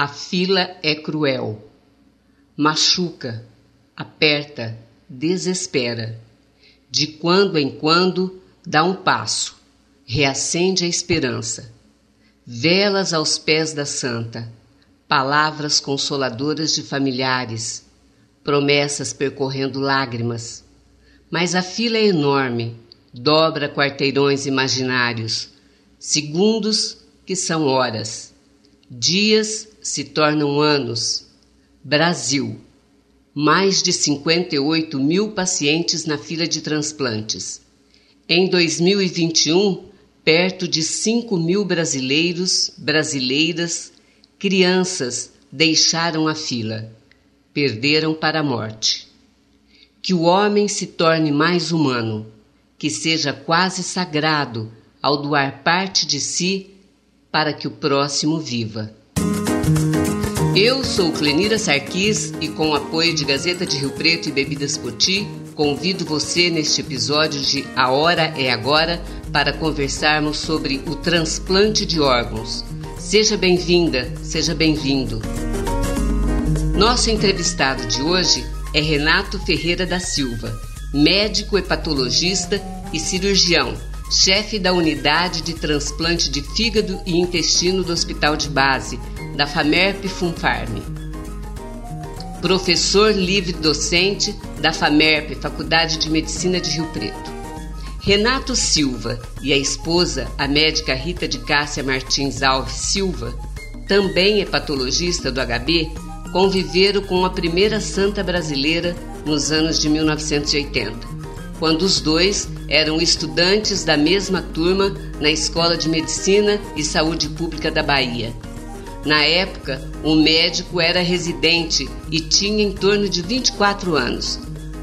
A fila é cruel. Machuca, aperta, desespera. De quando em quando dá um passo, reacende a esperança. Velas aos pés da santa, palavras consoladoras de familiares, promessas percorrendo lágrimas. Mas a fila é enorme, dobra quarteirões imaginários, segundos que são horas, dias se tornam anos. Brasil. Mais de 58 mil pacientes na fila de transplantes. Em 2021, perto de 5 mil brasileiros, brasileiras, crianças deixaram a fila, perderam para a morte. Que o homem se torne mais humano, que seja quase sagrado ao doar parte de si para que o próximo viva. Eu sou Clenira Sarquis e com o apoio de Gazeta de Rio Preto e Bebidas Poti, convido você neste episódio de A Hora é Agora para conversarmos sobre o transplante de órgãos. Seja bem-vinda, seja bem-vindo. Nosso entrevistado de hoje é Renato Ferreira da Silva, médico hepatologista e cirurgião chefe da unidade de transplante de fígado e intestino do Hospital de Base, da FAMERP Funfarm. Professor livre docente da FAMERP, Faculdade de Medicina de Rio Preto. Renato Silva e a esposa, a médica Rita de Cássia Martins Alves Silva, também hepatologista do HB, conviveram com a primeira santa brasileira nos anos de 1980 quando os dois eram estudantes da mesma turma na Escola de Medicina e Saúde Pública da Bahia. Na época, o médico era residente e tinha em torno de 24 anos.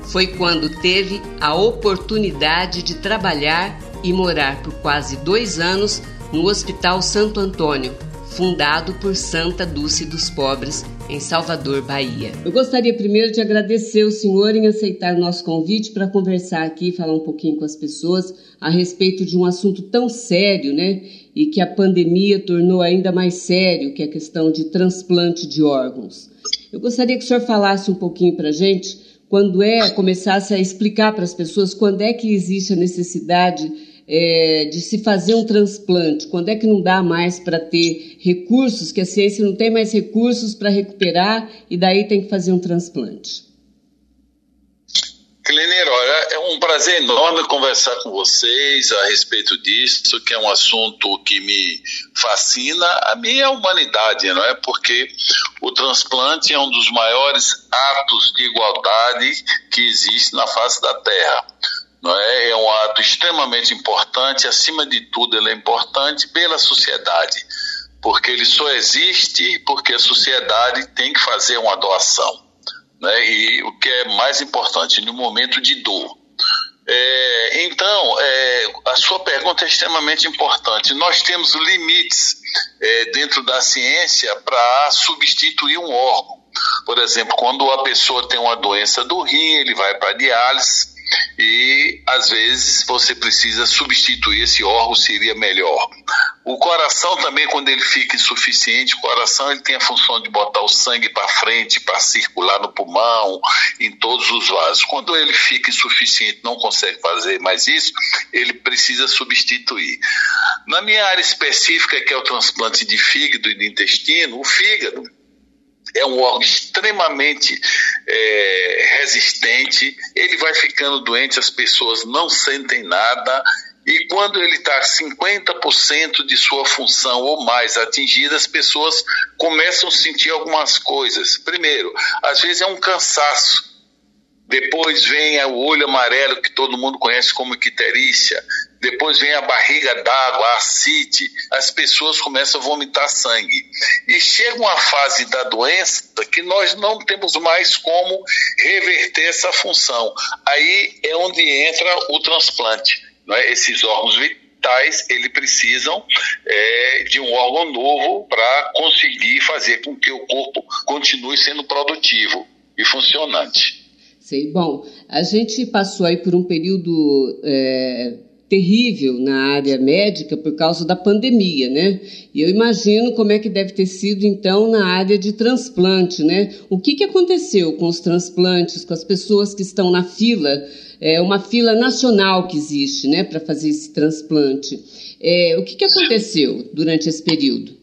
Foi quando teve a oportunidade de trabalhar e morar por quase dois anos no Hospital Santo Antônio, fundado por Santa Dulce dos Pobres, em Salvador, Bahia. Eu gostaria primeiro de agradecer o senhor em aceitar o nosso convite para conversar aqui, falar um pouquinho com as pessoas a respeito de um assunto tão sério, né? E que a pandemia tornou ainda mais sério, que é a questão de transplante de órgãos. Eu gostaria que o senhor falasse um pouquinho para a gente quando é, começasse a explicar para as pessoas quando é que existe a necessidade é, de se fazer um transplante? Quando é que não dá mais para ter recursos, que a ciência não tem mais recursos para recuperar e daí tem que fazer um transplante? Cleneiro, olha, é um prazer enorme conversar com vocês a respeito disso, que é um assunto que me fascina a minha humanidade, não é? Porque o transplante é um dos maiores atos de igualdade que existe na face da Terra é? é um ato extremamente importante, acima de tudo, ele é importante pela sociedade, porque ele só existe porque a sociedade tem que fazer uma doação. Né? E o que é mais importante, no momento de dor. É, então, é, a sua pergunta é extremamente importante. Nós temos limites é, dentro da ciência para substituir um órgão. Por exemplo, quando a pessoa tem uma doença do rim, ele vai para diálise e às vezes você precisa substituir esse órgão seria melhor. O coração também quando ele fica insuficiente, o coração ele tem a função de botar o sangue para frente, para circular no pulmão, em todos os vasos. Quando ele fica insuficiente, não consegue fazer mais isso, ele precisa substituir. Na minha área específica, que é o transplante de fígado e de intestino, o fígado é um órgão extremamente é, resistente, ele vai ficando doente, as pessoas não sentem nada, e quando ele está 50% de sua função ou mais atingida, as pessoas começam a sentir algumas coisas. Primeiro, às vezes é um cansaço depois vem o olho amarelo, que todo mundo conhece como icterícia. Depois vem a barriga d'água, a ascite. As pessoas começam a vomitar sangue. E chega uma fase da doença que nós não temos mais como reverter essa função. Aí é onde entra o transplante. É? Esses órgãos vitais, eles precisam é, de um órgão novo para conseguir fazer com que o corpo continue sendo produtivo e funcionante. Sei. Bom, a gente passou aí por um período é, terrível na área médica por causa da pandemia, né? E eu imagino como é que deve ter sido então na área de transplante, né? O que, que aconteceu com os transplantes, com as pessoas que estão na fila, é uma fila nacional que existe, né, para fazer esse transplante? É, o que, que aconteceu durante esse período?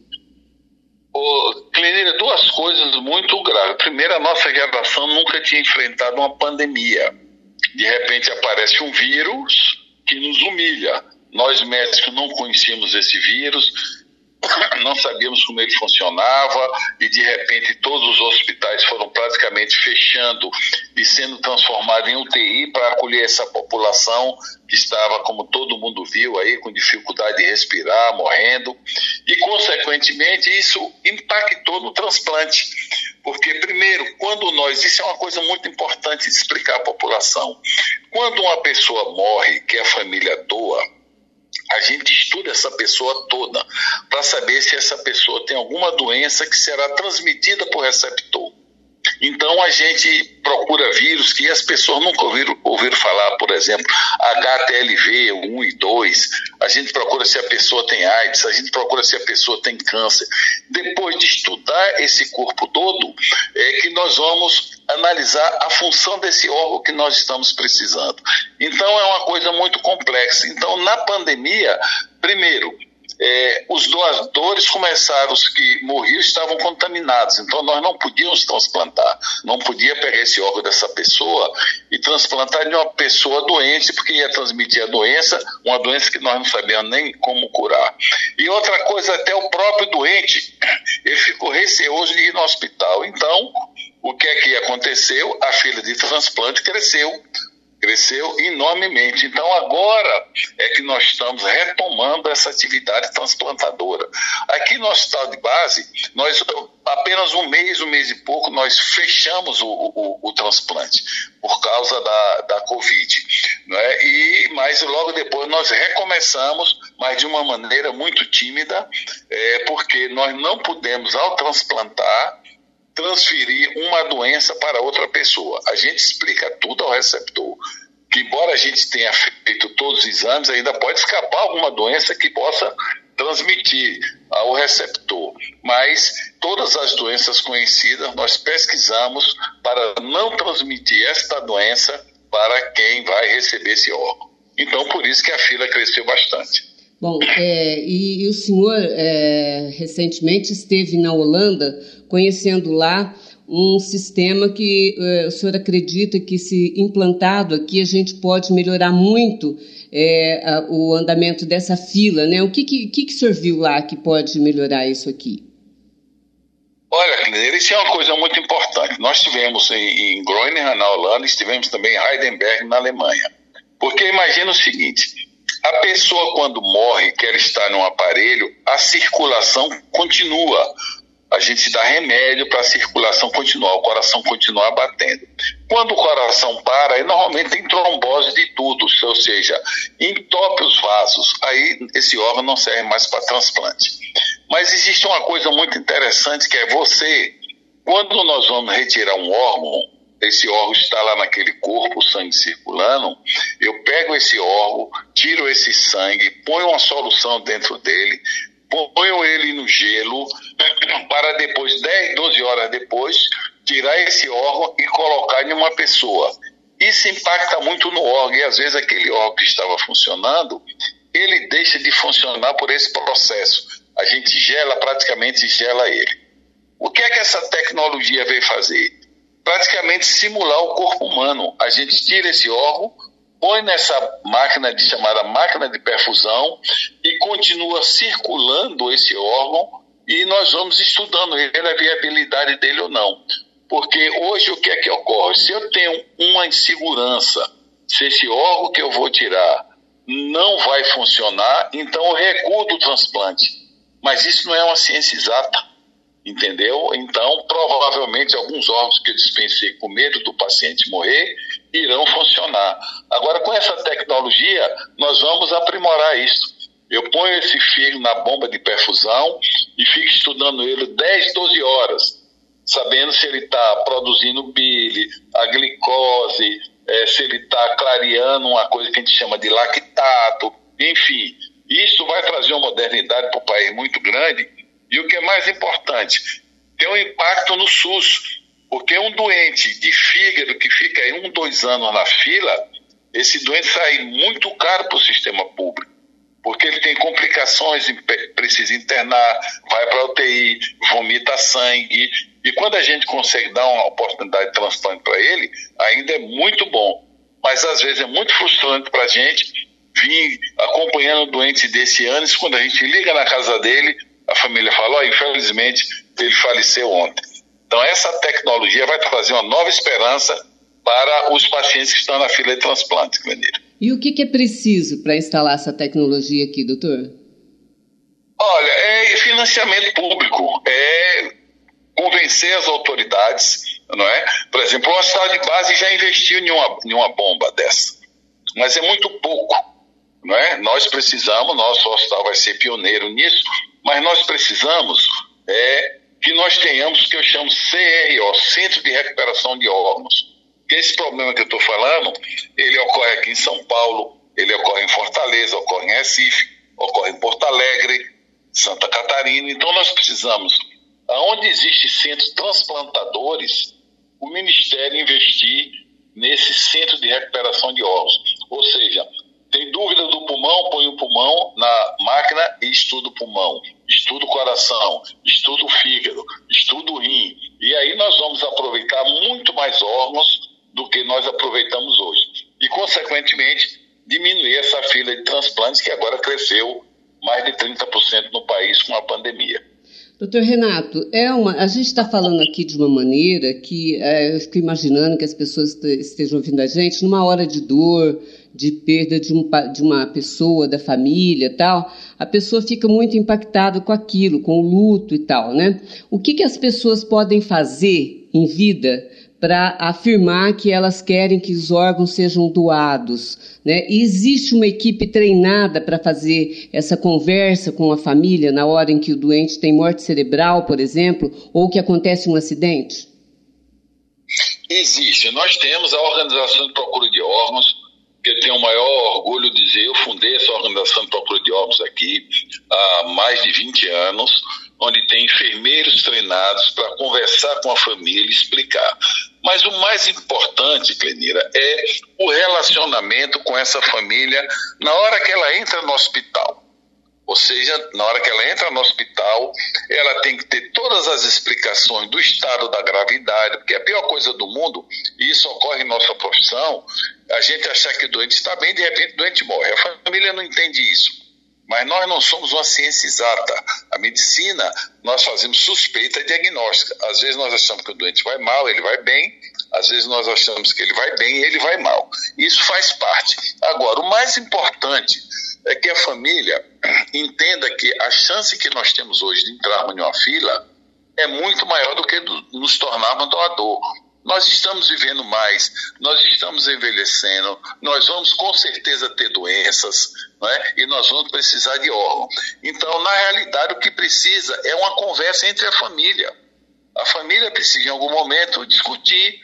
Ô, Clenira, duas coisas muito graves. Primeiro, a nossa geração nunca tinha enfrentado uma pandemia. De repente aparece um vírus que nos humilha. Nós médicos não conhecíamos esse vírus, não sabíamos como ele funcionava e de repente todos os hospitais foram praticamente fechando e sendo transformados em UTI para acolher essa população que estava, como todo mundo viu aí, com dificuldade de respirar, morrendo e consequentemente isso impactou no transplante. Porque, primeiro, quando nós, isso é uma coisa muito importante de explicar à população, quando uma pessoa morre, que a família doa, a gente estuda essa pessoa toda para saber se essa pessoa tem alguma doença que será transmitida por receptor. Então a gente procura vírus que as pessoas nunca ouviram, ouviram falar, por exemplo, HTLV 1 e 2. A gente procura se a pessoa tem AIDS, a gente procura se a pessoa tem câncer. Depois de estudar esse corpo todo, é que nós vamos analisar a função desse órgão que nós estamos precisando. Então é uma coisa muito complexa. Então na pandemia, primeiro, é, os doadores começaram, os que morriam estavam contaminados, então nós não podíamos transplantar, não podia pegar esse órgão dessa pessoa e transplantar de uma pessoa doente, porque ia transmitir a doença, uma doença que nós não sabíamos nem como curar. E outra coisa, até o próprio doente, ele ficou receoso de ir no hospital. Então, o que é que aconteceu? A fila de transplante cresceu cresceu enormemente. Então agora é que nós estamos retomando essa atividade transplantadora. Aqui no hospital de base, nós apenas um mês, um mês e pouco, nós fechamos o, o, o transplante por causa da, da Covid. Né? E, mas logo depois nós recomeçamos, mas de uma maneira muito tímida, é, porque nós não pudemos, ao transplantar, transferir uma doença para outra pessoa. A gente explica tudo ao receptor. Que, embora a gente tenha feito todos os exames, ainda pode escapar alguma doença que possa transmitir ao receptor. Mas todas as doenças conhecidas nós pesquisamos para não transmitir esta doença para quem vai receber esse órgão. Então, por isso que a fila cresceu bastante. Bom, é, e, e, o senhor é, recentemente esteve na Holanda conhecendo lá um sistema que é, o senhor acredita que, se implantado aqui, a gente pode melhorar muito é, a, o andamento dessa fila, né? O que, que, que, que o senhor viu lá que pode melhorar isso aqui? Olha, isso é uma coisa muito importante. Nós tivemos em, em Groningen, na Holanda, estivemos também em Heidelberg, na Alemanha. Porque imagina o seguinte, a pessoa, quando morre, quer estar num aparelho, a circulação continua. A gente dá remédio para a circulação continuar, o coração continuar batendo. Quando o coração para, normalmente tem trombose de tudo, ou seja, entope os vasos. Aí esse órgão não serve mais para transplante. Mas existe uma coisa muito interessante que é você, quando nós vamos retirar um órgão, esse órgão está lá naquele corpo, o sangue circulando, eu pego esse órgão, tiro esse sangue, ponho uma solução dentro dele, ponho ele no gelo, para depois, 10, 12 horas depois, tirar esse órgão e colocar em uma pessoa. Isso impacta muito no órgão, e às vezes aquele órgão que estava funcionando, ele deixa de funcionar por esse processo. A gente gela, praticamente gela ele. O que é que essa tecnologia veio fazer? Praticamente simular o corpo humano. A gente tira esse órgão, põe nessa máquina de chamada máquina de perfusão e continua circulando esse órgão e nós vamos estudando ele, a viabilidade dele ou não. Porque hoje o que é que ocorre? Se eu tenho uma insegurança, se esse órgão que eu vou tirar não vai funcionar, então eu recuo do transplante. Mas isso não é uma ciência exata entendeu? Então, provavelmente, alguns órgãos que eu dispensei com medo do paciente morrer irão funcionar. Agora, com essa tecnologia, nós vamos aprimorar isso. Eu ponho esse fio na bomba de perfusão e fico estudando ele 10, 12 horas, sabendo se ele está produzindo bile, a glicose, é, se ele está clareando uma coisa que a gente chama de lactato, enfim. Isso vai trazer uma modernidade para o país muito grande e o que é mais importante, tem um impacto no SUS, porque um doente de fígado que fica aí um, dois anos na fila, esse doente sai muito caro para o sistema público, porque ele tem complicações, precisa internar, vai para a UTI, vomita sangue, e quando a gente consegue dar uma oportunidade de transplante para ele, ainda é muito bom. Mas às vezes é muito frustrante para a gente vir acompanhando doentes desse ano, quando a gente liga na casa dele, a família fala, oh, infelizmente ele faleceu ontem. Então, essa tecnologia vai trazer uma nova esperança para os pacientes que estão na fila de transplante, Clenir. E o que, que é preciso para instalar essa tecnologia aqui, doutor? Olha, é financiamento público, é convencer as autoridades, não é? Por exemplo, o hospital de base já investiu em uma, em uma bomba dessa, mas é muito pouco, não é? Nós precisamos, nosso hospital vai ser pioneiro nisso, mas nós precisamos é, que nós tenhamos o que eu chamo CRO, Centro de Recuperação de Órgãos. Esse problema que eu estou falando, ele ocorre aqui em São Paulo, ele ocorre em Fortaleza, ocorre em Recife, ocorre em Porto Alegre, Santa Catarina. Então nós precisamos, aonde existe centros transplantadores, o Ministério investir nesse centro de recuperação de órgãos. Ou seja, tem dúvida do pulmão, põe o pulmão na máquina e estuda o pulmão, estuda o coração, estuda o fígado, estuda o rim. E aí nós vamos aproveitar muito mais órgãos do que nós aproveitamos hoje. E, consequentemente, diminuir essa fila de transplantes que agora cresceu mais de 30% no país com a pandemia. Doutor Renato, é uma, a gente está falando aqui de uma maneira que é, eu fico imaginando que as pessoas estejam ouvindo a gente numa hora de dor, de perda de, um, de uma pessoa, da família tal, a pessoa fica muito impactada com aquilo, com o luto e tal, né? O que, que as pessoas podem fazer em vida para afirmar que elas querem que os órgãos sejam doados. Né? E existe uma equipe treinada para fazer essa conversa com a família na hora em que o doente tem morte cerebral, por exemplo, ou que acontece um acidente? Existe. Nós temos a Organização de Procura de Órgãos, que eu tenho o maior orgulho de dizer, eu fundei essa organização de procura de órgãos aqui há mais de 20 anos, onde tem enfermeiros treinados para conversar com a família e explicar. Mas o mais importante, Clenira, é o relacionamento com essa família na hora que ela entra no hospital. Ou seja, na hora que ela entra no hospital, ela tem que ter todas as explicações do estado da gravidade, porque a pior coisa do mundo, e isso ocorre em nossa profissão, a gente achar que o doente está bem, de repente o doente morre. A família não entende isso. Mas nós não somos uma ciência exata. A medicina, nós fazemos suspeita diagnóstica. Às vezes nós achamos que o doente vai mal, ele vai bem. Às vezes nós achamos que ele vai bem e ele vai mal. Isso faz parte. Agora, o mais importante é que a família entenda que a chance que nós temos hoje de entrarmos em uma fila é muito maior do que nos tornarmos doador. Nós estamos vivendo mais, nós estamos envelhecendo, nós vamos com certeza ter doenças, é? e nós vamos precisar de órgão. Então, na realidade, o que precisa é uma conversa entre a família. A família precisa, em algum momento, discutir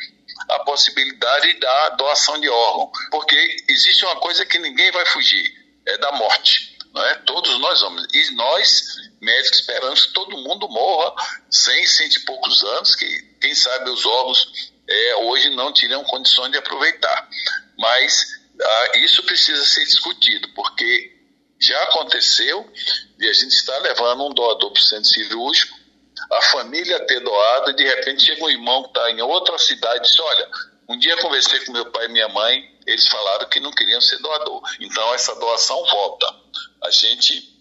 a possibilidade da doação de órgão, porque existe uma coisa que ninguém vai fugir, é da morte. Não é? Todos nós vamos. E nós, médicos, esperamos que todo mundo morra sem cento e poucos anos, que quem sabe os órgãos é, hoje não teriam condições de aproveitar. Mas ah, isso precisa ser discutido, porque já aconteceu e a gente está levando um doador para o centro cirúrgico, a família ter doado, e de repente chega um irmão que está em outra cidade e diz: Olha, um dia conversei com meu pai e minha mãe, eles falaram que não queriam ser doador. Então essa doação volta. A gente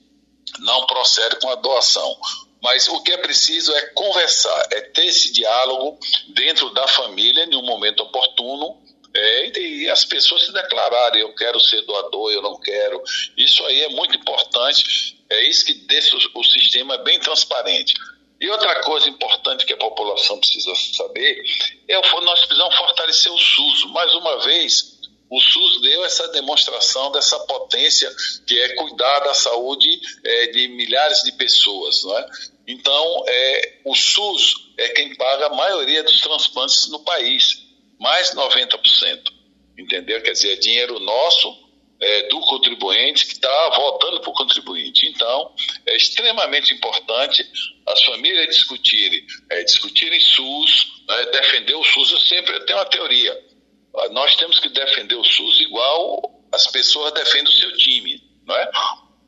não procede com a doação. Mas o que é preciso é conversar, é ter esse diálogo dentro da família em um momento oportuno é, e as pessoas se declararem, eu quero ser doador, eu não quero. Isso aí é muito importante, é isso que deixa o, o sistema bem transparente. E outra coisa importante que a população precisa saber é nós precisamos fortalecer o SUS. Mais uma vez, o SUS deu essa demonstração dessa potência que é cuidar da saúde é, de milhares de pessoas. Não é? Então, é, o SUS é quem paga a maioria dos transplantes no país, mais 90%. Entendeu? Quer dizer, é dinheiro nosso é, do contribuinte que está voltando para o contribuinte. Então, é extremamente importante as famílias discutirem, é, discutirem SUS, né, defender o SUS. Eu sempre tenho uma teoria. Nós temos que defender o SUS igual as pessoas defendem o seu time, não é?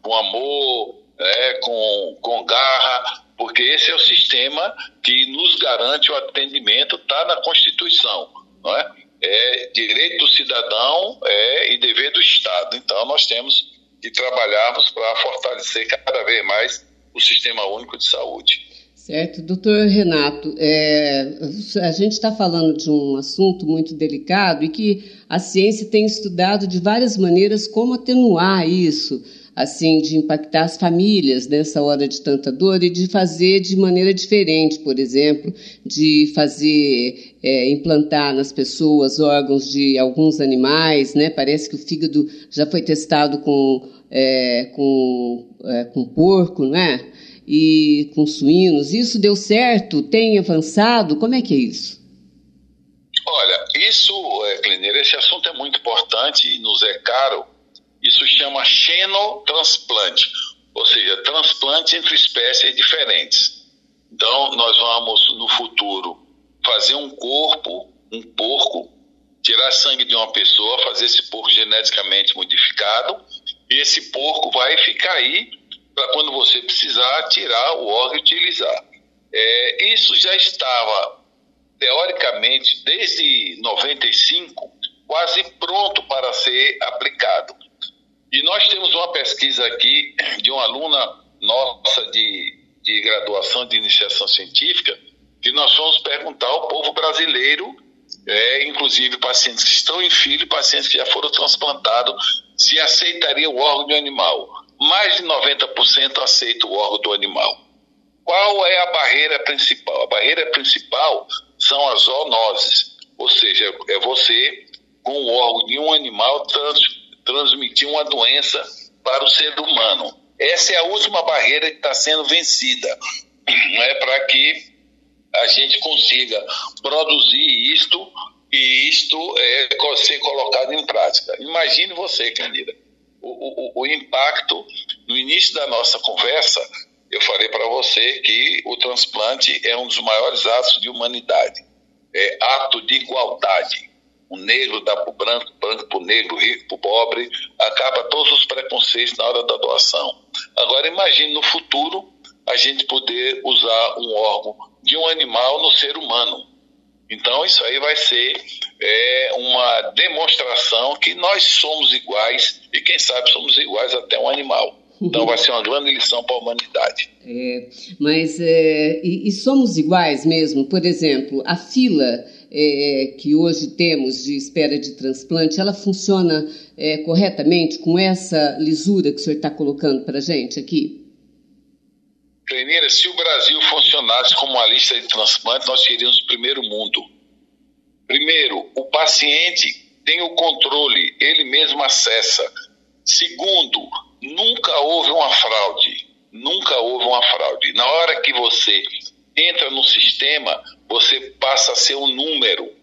com amor, né, com, com garra, porque esse é o sistema que nos garante o atendimento, está na Constituição. Não é? é direito do cidadão é, e dever do Estado. Então, nós temos que trabalharmos para fortalecer cada vez mais o Sistema Único de Saúde. Certo, doutor Renato, é, a gente está falando de um assunto muito delicado e que a ciência tem estudado de várias maneiras como atenuar isso assim de impactar as famílias nessa hora de tanta dor e de fazer de maneira diferente, por exemplo, de fazer é, implantar nas pessoas órgãos de alguns animais, né? Parece que o fígado já foi testado com é, com, é, com porco, né? E com suínos. Isso deu certo? Tem avançado? Como é que é isso? Olha, isso, é, esse assunto é muito importante e nos é caro isso chama xenotransplante, ou seja, transplante entre espécies diferentes. Então, nós vamos, no futuro, fazer um corpo, um porco, tirar sangue de uma pessoa, fazer esse porco geneticamente modificado, e esse porco vai ficar aí para quando você precisar tirar o órgão e utilizar. É, isso já estava, teoricamente, desde 95, quase pronto para ser aplicado. E nós temos uma pesquisa aqui de uma aluna nossa de, de graduação de iniciação científica, que nós fomos perguntar ao povo brasileiro, é, inclusive pacientes que estão em filho, pacientes que já foram transplantados, se aceitaria o órgão do animal. Mais de 90% aceita o órgão do animal. Qual é a barreira principal? A barreira principal são as zoonoses, ou seja, é você com o órgão de um animal trans, transmitir uma doença para o ser humano. Essa é a última barreira que está sendo vencida, é para que a gente consiga produzir isto e isto é ser colocado em prática. Imagine você, Candida, o, o, o impacto no início da nossa conversa. Eu falei para você que o transplante é um dos maiores atos de humanidade, é ato de igualdade o negro dá para o branco, branco para o negro, rico para o pobre, acaba todos os preconceitos na hora da doação. Agora imagine no futuro a gente poder usar um órgão de um animal no ser humano. Então isso aí vai ser é, uma demonstração que nós somos iguais e quem sabe somos iguais até um animal. Então vai ser uma grande lição para a humanidade. É, mas é, e, e somos iguais mesmo? Por exemplo, a fila é, que hoje temos de espera de transplante, ela funciona é, corretamente com essa lisura que o senhor está colocando para a gente aqui? Clenira, se o Brasil funcionasse como uma lista de transplante, nós seríamos o primeiro mundo. Primeiro, o paciente tem o controle, ele mesmo acessa. Segundo, nunca houve uma fraude. Nunca houve uma fraude. Na hora que você entra no sistema, você passa a ser um número,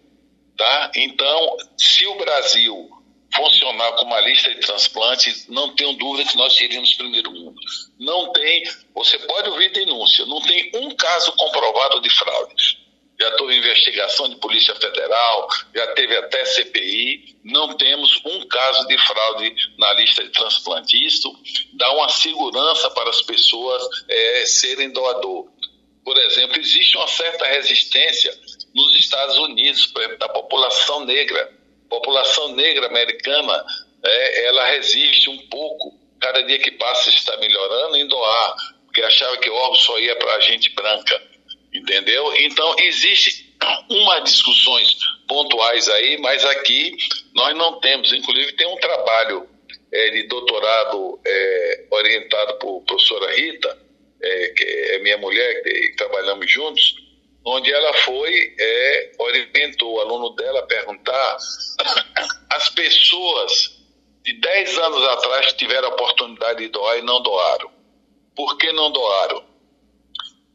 tá? Então, se o Brasil funcionar com uma lista de transplantes, não tenho dúvida que nós seríamos primeiro mundo. Não tem, você pode ouvir denúncia, não tem um caso comprovado de fraude. Já em investigação de Polícia Federal, já teve até CPI, não temos um caso de fraude na lista de transplante. Isso dá uma segurança para as pessoas é, serem doador. Por exemplo, existe uma certa resistência nos Estados Unidos, por exemplo, da população negra. A população negra americana, é, ela resiste um pouco, cada dia que passa está melhorando em doar, porque achava que o órgão só ia para a gente branca, entendeu? Então, existe umas discussões pontuais aí, mas aqui nós não temos. Inclusive, tem um trabalho é, de doutorado é, orientado por professora Rita, é, que é minha mulher, que trabalhamos juntos, onde ela foi, é, orientou o aluno dela a perguntar as pessoas de 10 anos atrás que tiveram a oportunidade de doar e não doaram. Por que não doaram?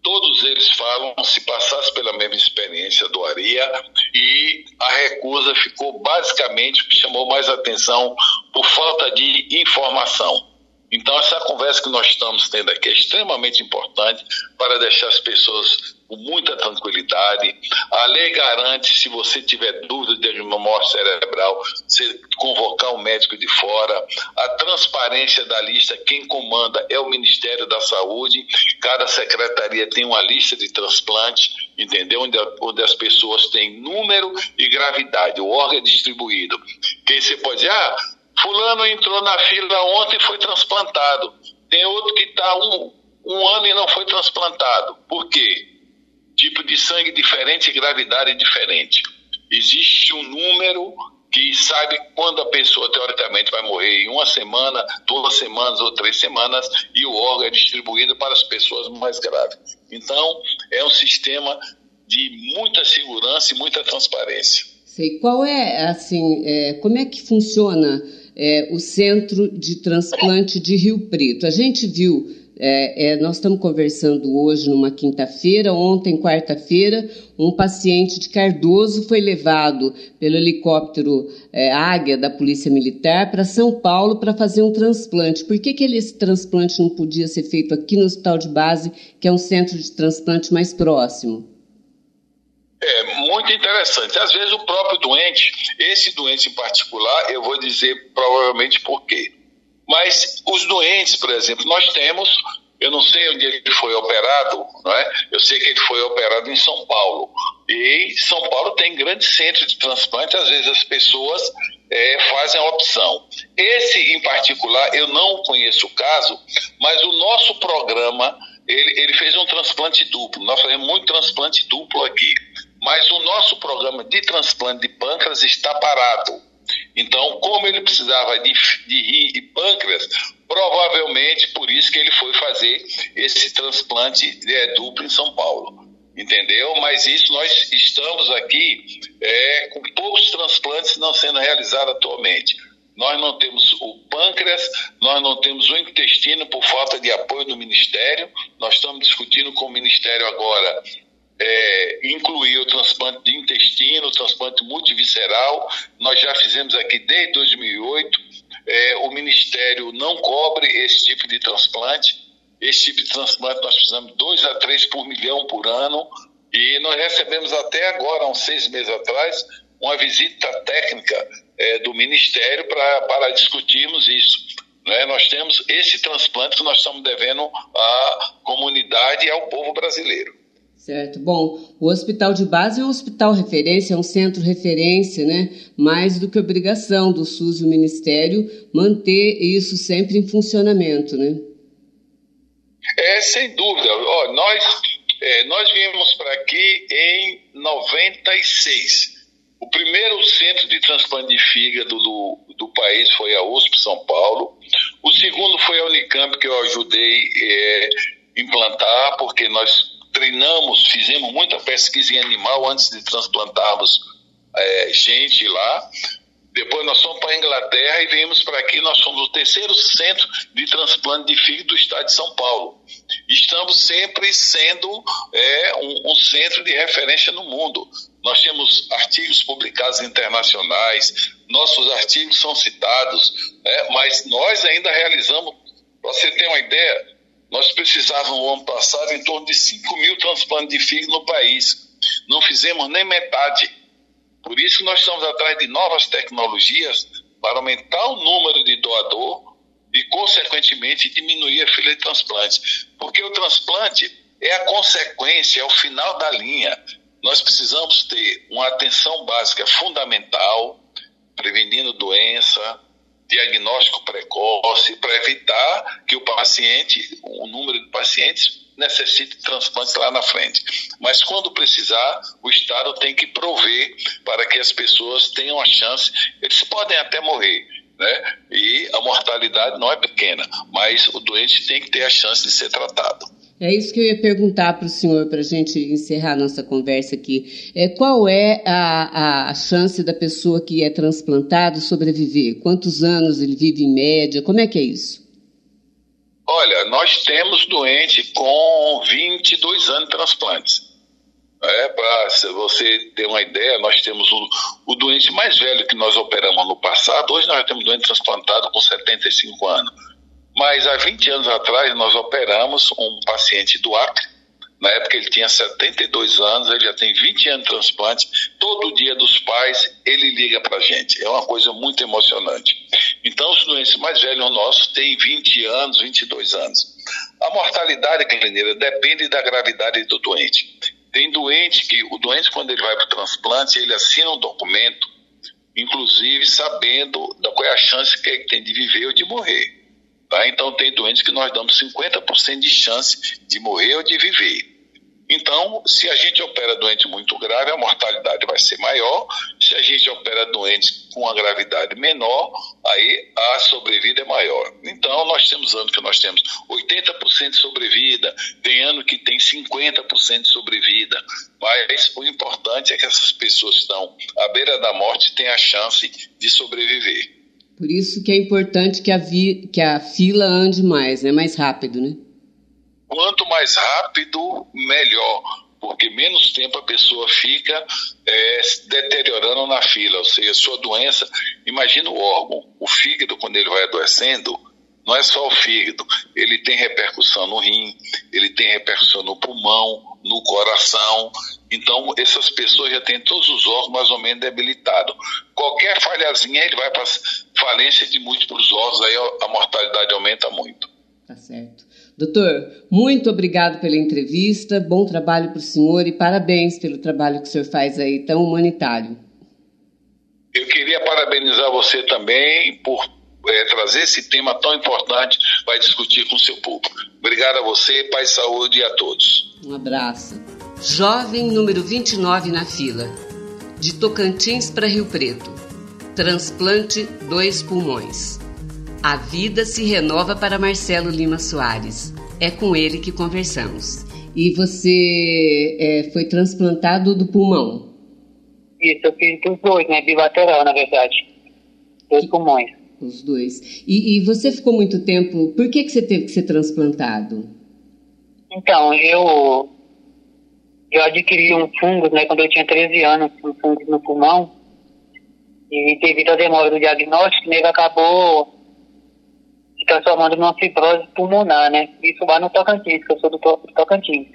Todos eles falam se passasse pela mesma experiência doaria e a recusa ficou basicamente o que chamou mais atenção por falta de informação. Então, essa conversa que nós estamos tendo aqui é extremamente importante para deixar as pessoas com muita tranquilidade. A lei garante, se você tiver dúvida de uma morte cerebral, você convocar um médico de fora. A transparência da lista, quem comanda é o Ministério da Saúde. Cada secretaria tem uma lista de transplante, entendeu? Onde, onde as pessoas têm número e gravidade. O órgão é distribuído. Quem você pode dizer, ah, Fulano entrou na fila ontem e foi transplantado. Tem outro que está um, um ano e não foi transplantado. Por quê? Tipo de sangue diferente e gravidade diferente. Existe um número que sabe quando a pessoa teoricamente vai morrer em uma semana, duas semanas ou três semanas, e o órgão é distribuído para as pessoas mais graves. Então, é um sistema de muita segurança e muita transparência. Sei. Qual é, assim, é, como é que funciona é, o Centro de Transplante de Rio Preto. A gente viu, é, é, nós estamos conversando hoje numa quinta-feira, ontem, quarta-feira, um paciente de Cardoso foi levado pelo helicóptero é, Águia da Polícia Militar para São Paulo para fazer um transplante. Por que, que esse transplante não podia ser feito aqui no Hospital de Base, que é um centro de transplante mais próximo? É muito interessante. Às vezes o próprio doente, esse doente em particular, eu vou dizer provavelmente por quê. Mas os doentes, por exemplo, nós temos, eu não sei onde ele foi operado, não é? Eu sei que ele foi operado em São Paulo. E São Paulo tem grande centro de transplante, às vezes as pessoas é, fazem a opção. Esse em particular, eu não conheço o caso, mas o nosso programa, ele, ele fez um transplante duplo. Nós fazemos muito transplante duplo aqui mas o nosso programa de transplante de pâncreas está parado. Então, como ele precisava de, de rim e pâncreas, provavelmente por isso que ele foi fazer esse transplante é, duplo em São Paulo. Entendeu? Mas isso nós estamos aqui é, com poucos transplantes não sendo realizados atualmente. Nós não temos o pâncreas, nós não temos o intestino por falta de apoio do Ministério. Nós estamos discutindo com o Ministério agora é, incluir o transplante de intestino, o transplante multivisceral. Nós já fizemos aqui desde 2008. É, o Ministério não cobre esse tipo de transplante. Esse tipo de transplante nós precisamos dois a três por milhão por ano. E nós recebemos até agora, uns seis meses atrás, uma visita técnica é, do Ministério pra, para discutirmos isso. Né? Nós temos esse transplante que nós estamos devendo à comunidade e ao povo brasileiro. Certo. Bom, o hospital de base é um hospital referência, é um centro referência, né? Mais do que obrigação do SUS e o Ministério manter isso sempre em funcionamento, né? É, sem dúvida. Ó, nós, é, nós viemos para aqui em 96. O primeiro centro de transplante de fígado do, do país foi a USP São Paulo. O segundo foi a Unicamp, que eu ajudei é, implantar, porque nós treinamos, fizemos muita pesquisa em animal antes de transplantarmos é, gente lá. Depois nós fomos para a Inglaterra e viemos para aqui. Nós somos o terceiro centro de transplante de fígado do estado de São Paulo. Estamos sempre sendo é, um, um centro de referência no mundo. Nós temos artigos publicados internacionais, nossos artigos são citados, né, mas nós ainda realizamos, para você ter uma ideia, nós precisávamos, no ano passado, em torno de 5 mil transplantes de fígado no país. Não fizemos nem metade. Por isso nós estamos atrás de novas tecnologias para aumentar o número de doador e, consequentemente, diminuir a fila de transplantes. Porque o transplante é a consequência, é o final da linha. Nós precisamos ter uma atenção básica fundamental, prevenindo doença, diagnóstico precoce, para evitar que o paciente, o número de pacientes, necessite transplantes lá na frente. Mas quando precisar, o Estado tem que prover para que as pessoas tenham a chance. Eles podem até morrer, né? E a mortalidade não é pequena, mas o doente tem que ter a chance de ser tratado. É isso que eu ia perguntar para o senhor, para a gente encerrar nossa conversa aqui. É, qual é a, a chance da pessoa que é transplantado sobreviver? Quantos anos ele vive em média? Como é que é isso? Olha, nós temos doente com 22 anos de transplantes. É, para você ter uma ideia, nós temos o, o, doente mais velho que nós operamos no passado, hoje nós temos doente transplantado com 75 anos. Mas há 20 anos atrás nós operamos um paciente do Acre, na época ele tinha 72 anos, ele já tem 20 anos de transplante. Todo dia dos pais ele liga para a gente. É uma coisa muito emocionante. Então, os doentes mais velhos nossos têm 20 anos, 22 anos. A mortalidade clineira depende da gravidade do doente. Tem doente que, o doente, quando ele vai para o transplante, ele assina um documento, inclusive sabendo qual é a chance que ele tem de viver ou de morrer. Tá? Então, tem doentes que nós damos 50% de chance de morrer ou de viver. Então, se a gente opera doente muito grave, a mortalidade vai ser maior. Se a gente opera doente com uma gravidade menor, aí a sobrevida é maior. Então, nós temos anos que nós temos 80% de sobrevida, tem ano que tem 50% de sobrevida. Mas o importante é que essas pessoas que estão à beira da morte tenham a chance de sobreviver. Por isso que é importante que a, vi, que a fila ande mais, né? mais rápido, né? Quanto mais rápido, melhor, porque menos tempo a pessoa fica é, deteriorando na fila. Ou seja, sua doença, imagina o órgão, o fígado, quando ele vai adoecendo, não é só o fígado, ele tem repercussão no rim, ele tem repercussão no pulmão, no coração. Então, essas pessoas já têm todos os órgãos mais ou menos debilitados. Qualquer falhazinha, ele vai para falência de múltiplos órgãos, aí a mortalidade aumenta muito. Tá certo. Doutor, muito obrigado pela entrevista, bom trabalho para o senhor e parabéns pelo trabalho que o senhor faz aí, tão humanitário. Eu queria parabenizar você também por é, trazer esse tema tão importante para discutir com o seu público. Obrigado a você, paz e saúde a todos. Um abraço. Jovem número 29 na fila, de Tocantins para Rio Preto. Transplante dois pulmões. A vida se renova para Marcelo Lima Soares. É com ele que conversamos. E você é, foi transplantado do pulmão? Isso, eu fiz os dois, né? Bilateral, na verdade. Dois pulmões. Os dois. E, e, você ficou muito tempo. Por que, que você teve que ser transplantado? Então, eu. Eu adquiri um fungo, né? Quando eu tinha 13 anos, um fungo no pulmão. E devido à demora do diagnóstico, ele acabou se transformando numa fibrose pulmonar, né? Isso lá no Tocantins, que eu sou do Tocantins.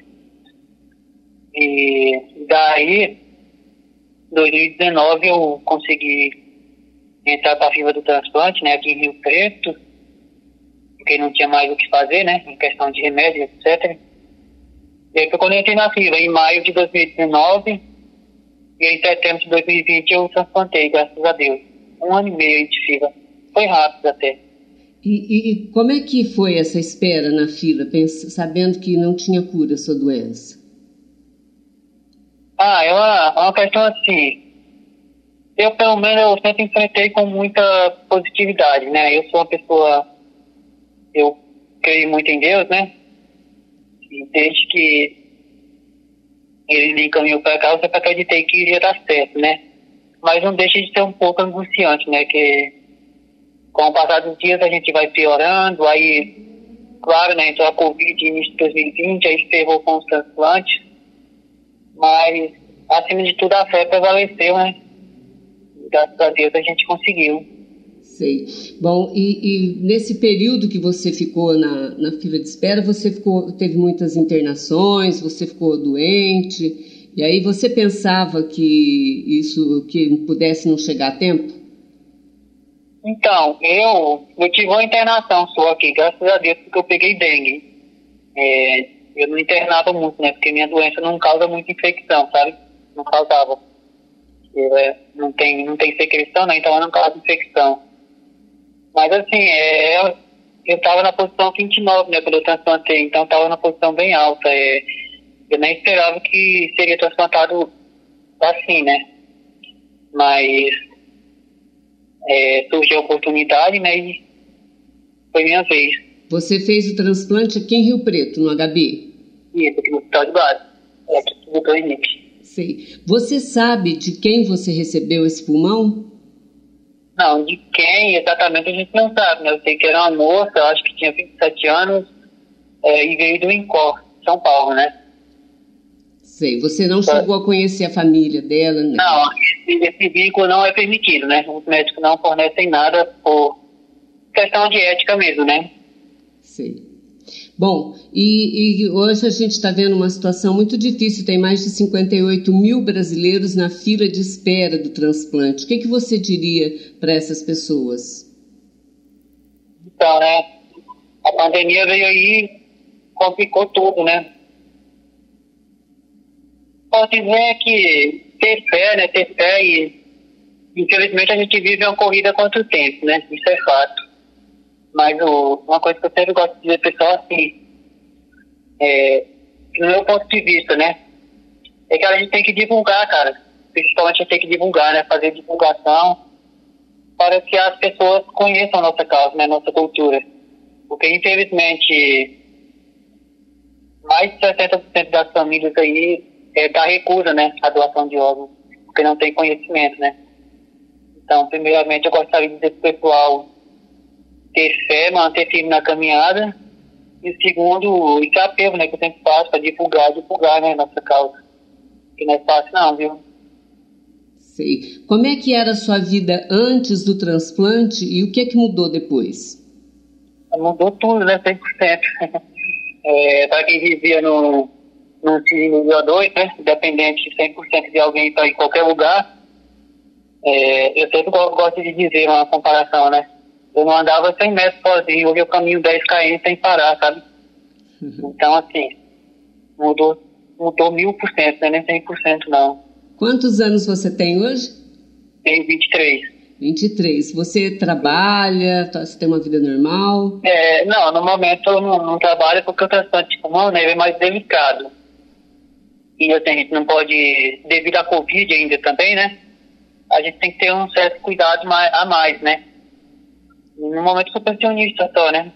E daí, em 2019, eu consegui entrar para a fila do transplante, né? Aqui em Rio Preto, porque não tinha mais o que fazer, né? Em questão de remédio, etc. E aí foi quando eu entrei na fila, em maio de 2019, e em setembro de 2020 eu transplantei, graças a Deus. Um ano e meio de fila. Foi rápido até. E, e, como é que foi essa espera na fila, pensa, sabendo que não tinha cura a sua doença? Ah, é uma, é uma questão assim. Eu, pelo menos, eu sempre enfrentei com muita positividade, né? Eu sou uma pessoa. Eu creio muito em Deus, né? E desde que ele me encaminhou para cá, eu sempre acreditei que iria dar certo, né? Mas não deixa de ser um pouco angustiante, né? Que com o passar dos dias a gente vai piorando, aí, claro, né, entrou a Covid início de 2020, aí ferrou com os transplantes, mas, acima de tudo, a fé prevaleceu, né? Graças a Deus a gente conseguiu. Sei. Bom, e, e, nesse período que você ficou na, na fila de espera, você ficou, teve muitas internações, você ficou doente, e aí você pensava que isso que pudesse não chegar a tempo? Então, eu, eu tive uma internação só aqui, graças a Deus, porque eu peguei dengue. É, eu não internava muito, né? Porque minha doença não causa muita infecção, sabe? Não causava. Eu, é, não, tem, não tem secreção, né? Então eu não causa infecção. Mas assim, é, eu estava na posição 29, né? Quando eu transplantei, então estava na posição bem alta. É, eu nem esperava que seria transplantado assim, né? Mas é, surgiu a oportunidade, né? E foi minha vez. Você fez o transplante aqui em Rio Preto, no HB? Isso, aqui no Hospital de Base. É aqui no Dr. Sei. Você sabe de quem você recebeu esse pulmão? Não, de quem exatamente a gente não sabe, né? Eu sei que era uma moça, acho que tinha 27 anos, é, e veio do Incor, São Paulo, né? Sei. Você não chegou a conhecer a família dela, né? Não, esse, esse vínculo não é permitido, né? Os médicos não fornecem nada por questão de ética mesmo, né? Sei. Bom, e, e hoje a gente está vendo uma situação muito difícil. Tem mais de 58 mil brasileiros na fila de espera do transplante. O que, que você diria para essas pessoas? Então, né? A pandemia veio aí, complicou tudo, né? Posso dizer que ter fé, né? Ter fé e infelizmente a gente vive uma corrida contra o tempo, né? Isso é fato. Mas o, uma coisa que eu sempre gosto de dizer pessoal assim, é, no meu ponto de vista, né? É que a gente tem que divulgar, cara. Principalmente a gente tem que divulgar, né? Fazer divulgação para que as pessoas conheçam a nossa causa, né? Nossa cultura. Porque infelizmente mais de 60% das famílias aí é, dá recusa, né? A doação de órgãos, porque não tem conhecimento, né? Então, primeiramente eu gostaria de dizer para o pessoal ter fé, manter firme na caminhada. E segundo, esse apelo, né, que eu sempre faço para divulgar, divulgar, né, nossa causa. Que não é fácil não, viu? Sei. Como é que era a sua vida antes do transplante e o que é que mudou depois? Mudou tudo, né, 100%. é, para quem vivia no, no nível 2, né, dependente 100% de alguém para em qualquer lugar, é, eu sempre gosto de dizer uma comparação, né? Eu não andava 100 metros sozinho, hoje eu caminho 10 km sem parar, sabe? Uhum. Então, assim, mudou, mudou mil por cento, não é nem 100% não. Quantos anos você tem hoje? Tenho 23. 23. Você trabalha, tá, você tem uma vida normal? É, não, no momento eu não, não trabalho porque o transplante de pulmão né, é mais delicado. E assim, a gente não pode, devido à Covid ainda também, né? A gente tem que ter um certo cuidado a mais, né? No momento sou pensionista só, né?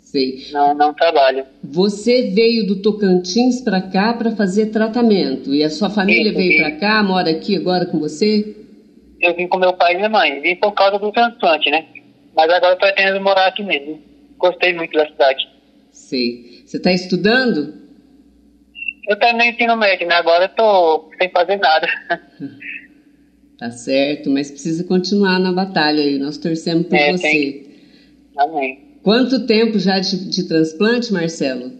Sei. Não, não trabalho. Você veio do Tocantins para cá para fazer tratamento e a sua família veio para cá, mora aqui agora com você? Eu vim com meu pai e minha mãe. Vim por causa do transplante, né? Mas agora eu pretendo morar aqui mesmo. Gostei muito da cidade. Sei. Você está estudando? Eu terminei ensino médio, né? Agora eu tô sem fazer nada. Tá certo, mas precisa continuar na batalha aí. Nós torcemos por é, você. Tem. Amém. Quanto tempo já de, de transplante, Marcelo?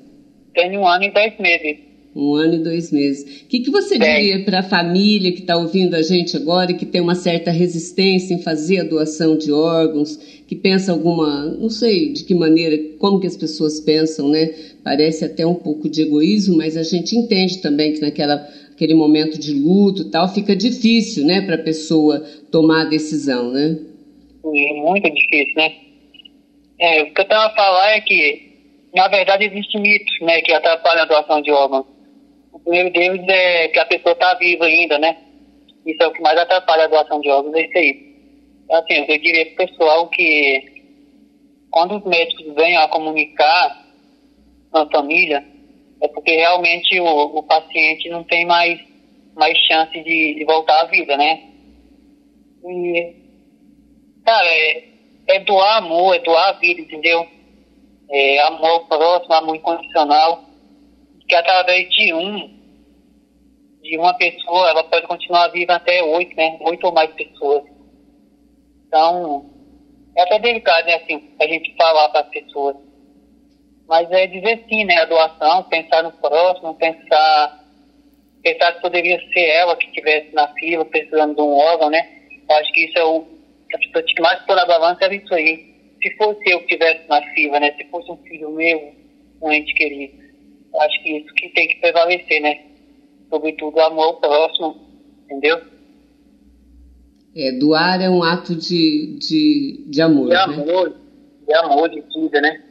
Tenho um ano e dez meses. Um ano e dois meses. O que, que você Bem. diria para a família que está ouvindo a gente agora e que tem uma certa resistência em fazer a doação de órgãos, que pensa alguma, não sei de que maneira, como que as pessoas pensam, né? Parece até um pouco de egoísmo, mas a gente entende também que naquela aquele momento de luto tal, fica difícil, né, para a pessoa tomar a decisão, né? É muito difícil, né? É, o que eu estava a falar é que, na verdade, existem mitos, né, que atrapalham a doação de órgãos. O primeiro deles é que a pessoa está viva ainda, né? Isso é o que mais atrapalha a doação de órgãos, é isso aí. Assim, eu diria para o pessoal que quando os médicos vêm a comunicar com a família, é porque realmente o, o paciente não tem mais, mais chance de, de voltar à vida, né? E, cara, é, é doar amor, é doar a vida, entendeu? É amor próximo, amor incondicional, que através de um, de uma pessoa, ela pode continuar viva até oito, né? Oito ou mais pessoas. Então, é até delicado, né, assim, a gente falar para as pessoas. Mas é dizer sim, né? A doação, pensar no próximo, pensar, pensar que poderia ser ela que estivesse na fila precisando de um órgão, né? Eu acho que isso é o a que mais pôr na balança era isso aí. Se fosse eu que estivesse na fila, né? Se fosse um filho meu, um ente querido. Eu acho que isso que tem que prevalecer, né? Sobretudo amor ao próximo, entendeu? É, doar é um ato de, de, de amor, de né? amor, de amor, de vida, né?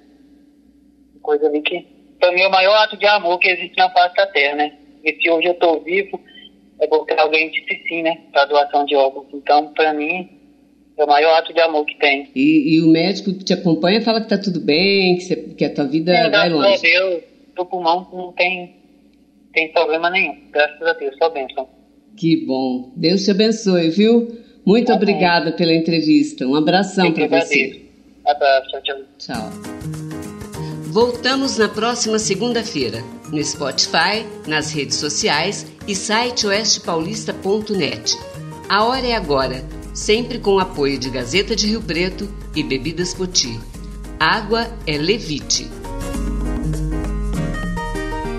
Coisa ali que, para mim, é o maior ato de amor que existe na face da Terra, né? E se hoje eu estou vivo, é porque alguém disse sim, né? Para doação de órgãos. Então, para mim, é o maior ato de amor que tem. E, e o médico que te acompanha fala que está tudo bem, que, você, que a tua vida vai longe. Graças a Deus, do pulmão não tem, tem problema nenhum. Graças a Deus, só bênção. Que bom. Deus te abençoe, viu? Muito tá obrigada pela entrevista. Um abração para você. Abraço, tchau. Tchau. Voltamos na próxima segunda-feira, no Spotify, nas redes sociais e site oestepaulista.net. A hora é agora, sempre com o apoio de Gazeta de Rio Preto e Bebidas Poti. Água é Levite.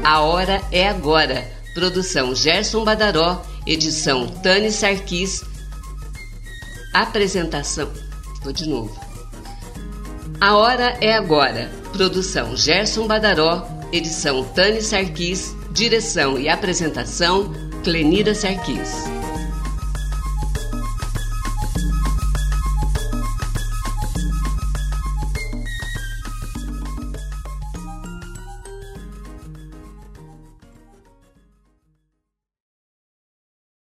A hora é agora. Produção Gerson Badaró, edição Tani Sarquis. Apresentação. Vou de novo. A hora é agora. Produção Gerson Badaró, edição Tani Sarquis, direção e apresentação Clenira Sarquis.